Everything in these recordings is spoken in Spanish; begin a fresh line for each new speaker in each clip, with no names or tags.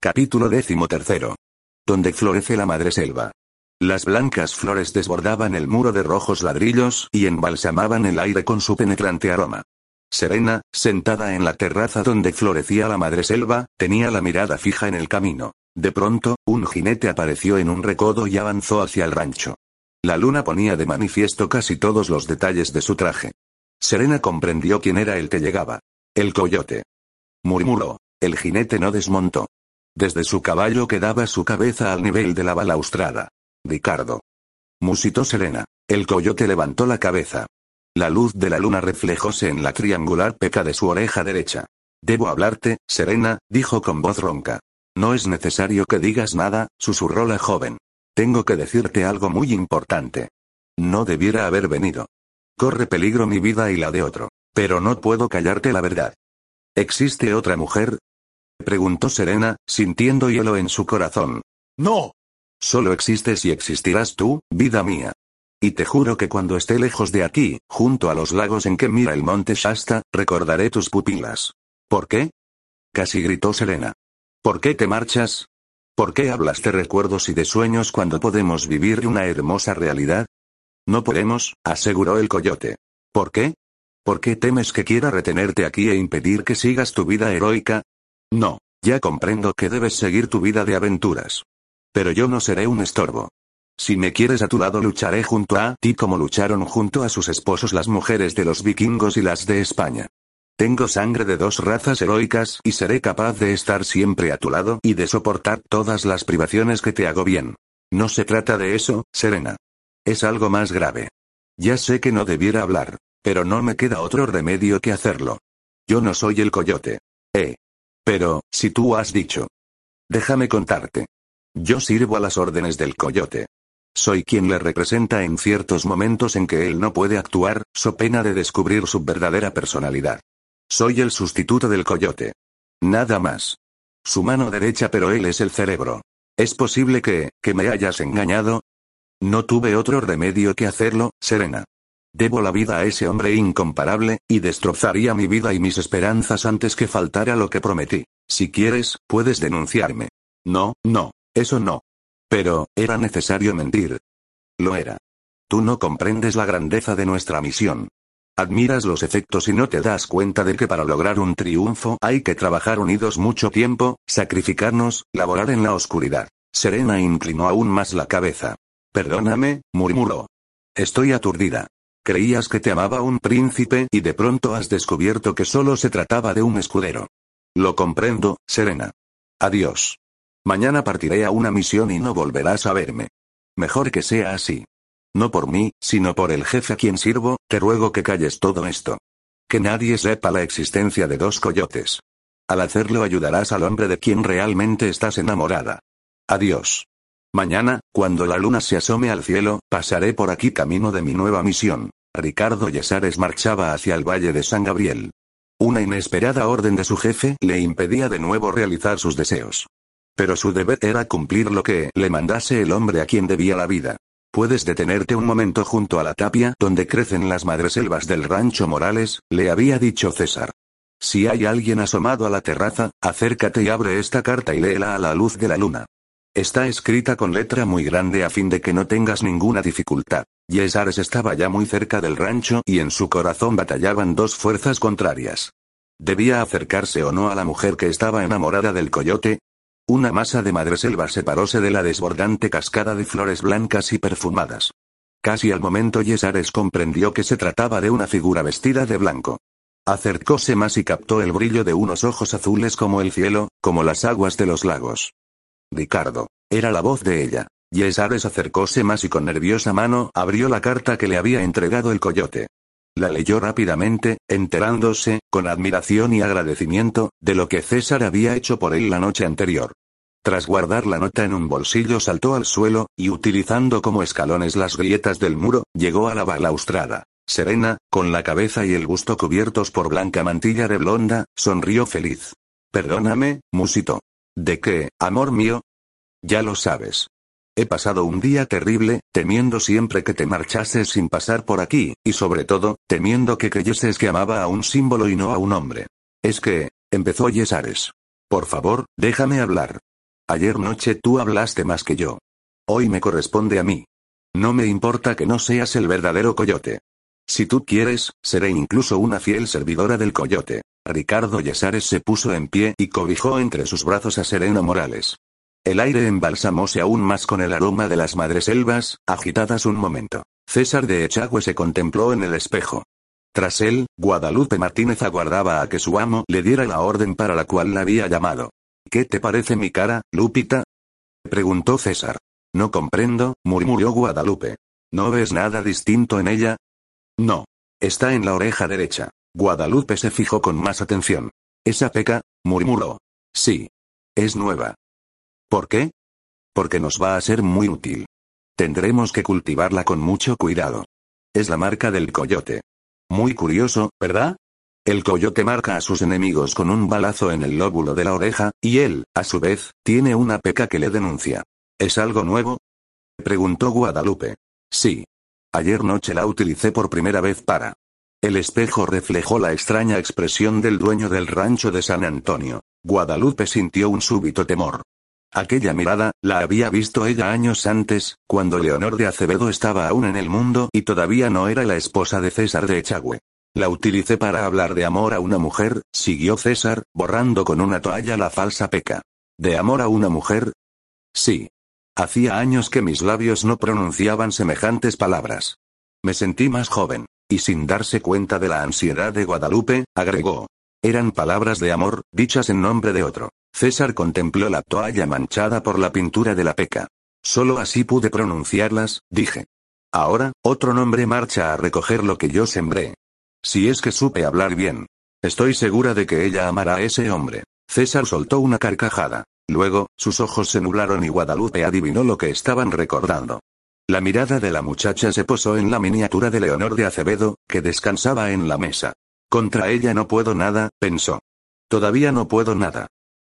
Capítulo décimo tercero. Donde florece la madre selva. Las blancas flores desbordaban el muro de rojos ladrillos y embalsamaban el aire con su penetrante aroma. Serena, sentada en la terraza donde florecía la madre selva, tenía la mirada fija en el camino. De pronto, un jinete apareció en un recodo y avanzó hacia el rancho. La luna ponía de manifiesto casi todos los detalles de su traje. Serena comprendió quién era el que llegaba. El coyote. Murmuró. El jinete no desmontó. Desde su caballo quedaba su cabeza al nivel de la balaustrada. Ricardo. Musitó Serena. El coyote levantó la cabeza. La luz de la luna reflejóse en la triangular peca de su oreja derecha. Debo hablarte, Serena, dijo con voz ronca. No es necesario que digas nada, susurró la joven. Tengo que decirte algo muy importante. No debiera haber venido. Corre peligro mi vida y la de otro. Pero no puedo callarte la verdad. ¿Existe otra mujer? Preguntó Serena, sintiendo hielo en su corazón.
No.
Solo existes y existirás tú, vida mía. Y te juro que cuando esté lejos de aquí, junto a los lagos en que mira el monte Shasta, recordaré tus pupilas. ¿Por qué? Casi gritó Serena. ¿Por qué te marchas? ¿Por qué hablas de recuerdos y de sueños cuando podemos vivir una hermosa realidad? No podemos, aseguró el coyote. ¿Por qué? ¿Por qué temes que quiera retenerte aquí e impedir que sigas tu vida heroica? No, ya comprendo que debes seguir tu vida de aventuras. Pero yo no seré un estorbo. Si me quieres a tu lado lucharé junto a ti como lucharon junto a sus esposos las mujeres de los vikingos y las de España. Tengo sangre de dos razas heroicas y seré capaz de estar siempre a tu lado y de soportar todas las privaciones que te hago bien. No se trata de eso, Serena. Es algo más grave. Ya sé que no debiera hablar, pero no me queda otro remedio que hacerlo. Yo no soy el coyote. Eh, pero, si tú has dicho. Déjame contarte. Yo sirvo a las órdenes del coyote. Soy quien le representa en ciertos momentos en que él no puede actuar, so pena de descubrir su verdadera personalidad. Soy el sustituto del coyote. Nada más. Su mano derecha pero él es el cerebro. ¿Es posible que, que me hayas engañado? No tuve otro remedio que hacerlo, Serena. Debo la vida a ese hombre incomparable, y destrozaría mi vida y mis esperanzas antes que faltara lo que prometí. Si quieres, puedes denunciarme. No, no, eso no. Pero, era necesario mentir. Lo era. Tú no comprendes la grandeza de nuestra misión. Admiras los efectos y no te das cuenta de que para lograr un triunfo hay que trabajar unidos mucho tiempo, sacrificarnos, laborar en la oscuridad. Serena inclinó aún más la cabeza. Perdóname, murmuró. Estoy aturdida. Creías que te amaba un príncipe y de pronto has descubierto que solo se trataba de un escudero. Lo comprendo, Serena. Adiós. Mañana partiré a una misión y no volverás a verme. Mejor que sea así. No por mí, sino por el jefe a quien sirvo, te ruego que calles todo esto. Que nadie sepa la existencia de dos coyotes. Al hacerlo ayudarás al hombre de quien realmente estás enamorada. Adiós. Mañana, cuando la luna se asome al cielo, pasaré por aquí camino de mi nueva misión. Ricardo Yesares marchaba hacia el Valle de San Gabriel. Una inesperada orden de su jefe le impedía de nuevo realizar sus deseos. Pero su deber era cumplir lo que le mandase el hombre a quien debía la vida. Puedes detenerte un momento junto a la tapia donde crecen las madreselvas del rancho Morales, le había dicho César. Si hay alguien asomado a la terraza, acércate y abre esta carta y léela a la luz de la luna. Está escrita con letra muy grande a fin de que no tengas ninguna dificultad. Yesares estaba ya muy cerca del rancho y en su corazón batallaban dos fuerzas contrarias. ¿Debía acercarse o no a la mujer que estaba enamorada del coyote? Una masa de madreselva separóse de la desbordante cascada de flores blancas y perfumadas. Casi al momento Yesares comprendió que se trataba de una figura vestida de blanco. Acercóse más y captó el brillo de unos ojos azules como el cielo, como las aguas de los lagos. Ricardo. Era la voz de ella. Yesares acercóse más y con nerviosa mano abrió la carta que le había entregado el coyote. La leyó rápidamente, enterándose, con admiración y agradecimiento, de lo que César había hecho por él la noche anterior. Tras guardar la nota en un bolsillo saltó al suelo, y utilizando como escalones las grietas del muro, llegó a la balaustrada. Serena, con la cabeza y el busto cubiertos por blanca mantilla de blonda, sonrió feliz. Perdóname, musito. ¿De qué, amor mío? Ya lo sabes. He pasado un día terrible, temiendo siempre que te marchases sin pasar por aquí, y sobre todo, temiendo que creyeses que amaba a un símbolo y no a un hombre. Es que, empezó Yesares. Por favor, déjame hablar. Ayer noche tú hablaste más que yo. Hoy me corresponde a mí. No me importa que no seas el verdadero coyote. Si tú quieres, seré incluso una fiel servidora del coyote. Ricardo Yesares se puso en pie y cobijó entre sus brazos a Serena Morales. El aire embalsamóse aún más con el aroma de las madreselvas, agitadas un momento. César de Echagüe se contempló en el espejo. Tras él, Guadalupe Martínez aguardaba a que su amo le diera la orden para la cual la había llamado. ¿Qué te parece mi cara, Lupita? preguntó César. No comprendo, murmuró Guadalupe. ¿No ves nada distinto en ella? No. Está en la oreja derecha. Guadalupe se fijó con más atención. ¿Esa peca? murmuró. Sí. Es nueva. ¿Por qué? Porque nos va a ser muy útil. Tendremos que cultivarla con mucho cuidado. Es la marca del coyote. Muy curioso, ¿verdad? El coyote marca a sus enemigos con un balazo en el lóbulo de la oreja, y él, a su vez, tiene una peca que le denuncia. ¿Es algo nuevo? Preguntó Guadalupe. Sí. Ayer noche la utilicé por primera vez para. El espejo reflejó la extraña expresión del dueño del rancho de San Antonio. Guadalupe sintió un súbito temor. Aquella mirada, la había visto ella años antes, cuando Leonor de Acevedo estaba aún en el mundo y todavía no era la esposa de César de Echagüe. La utilicé para hablar de amor a una mujer, siguió César, borrando con una toalla la falsa peca. ¿De amor a una mujer? Sí. Hacía años que mis labios no pronunciaban semejantes palabras. Me sentí más joven. Y sin darse cuenta de la ansiedad de Guadalupe, agregó. Eran palabras de amor, dichas en nombre de otro. César contempló la toalla manchada por la pintura de la peca. Solo así pude pronunciarlas, dije. Ahora, otro nombre marcha a recoger lo que yo sembré. Si es que supe hablar bien. Estoy segura de que ella amará a ese hombre. César soltó una carcajada. Luego, sus ojos se nublaron y Guadalupe adivinó lo que estaban recordando. La mirada de la muchacha se posó en la miniatura de Leonor de Acevedo, que descansaba en la mesa. Contra ella no puedo nada, pensó. Todavía no puedo nada.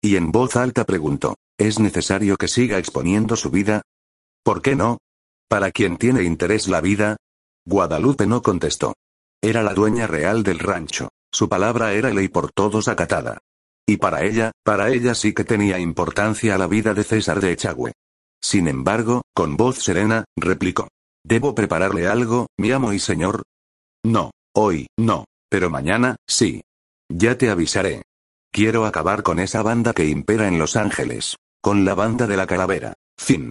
Y en voz alta preguntó, ¿es necesario que siga exponiendo su vida? ¿Por qué no? ¿Para quien tiene interés la vida? Guadalupe no contestó. Era la dueña real del rancho. Su palabra era ley por todos acatada. Y para ella, para ella sí que tenía importancia la vida de César de Echagüe. Sin embargo, con voz serena, replicó. ¿Debo prepararle algo, mi amo y señor? No, hoy, no, pero mañana, sí. Ya te avisaré. Quiero acabar con esa banda que impera en Los Ángeles. Con la banda de la calavera. Fin.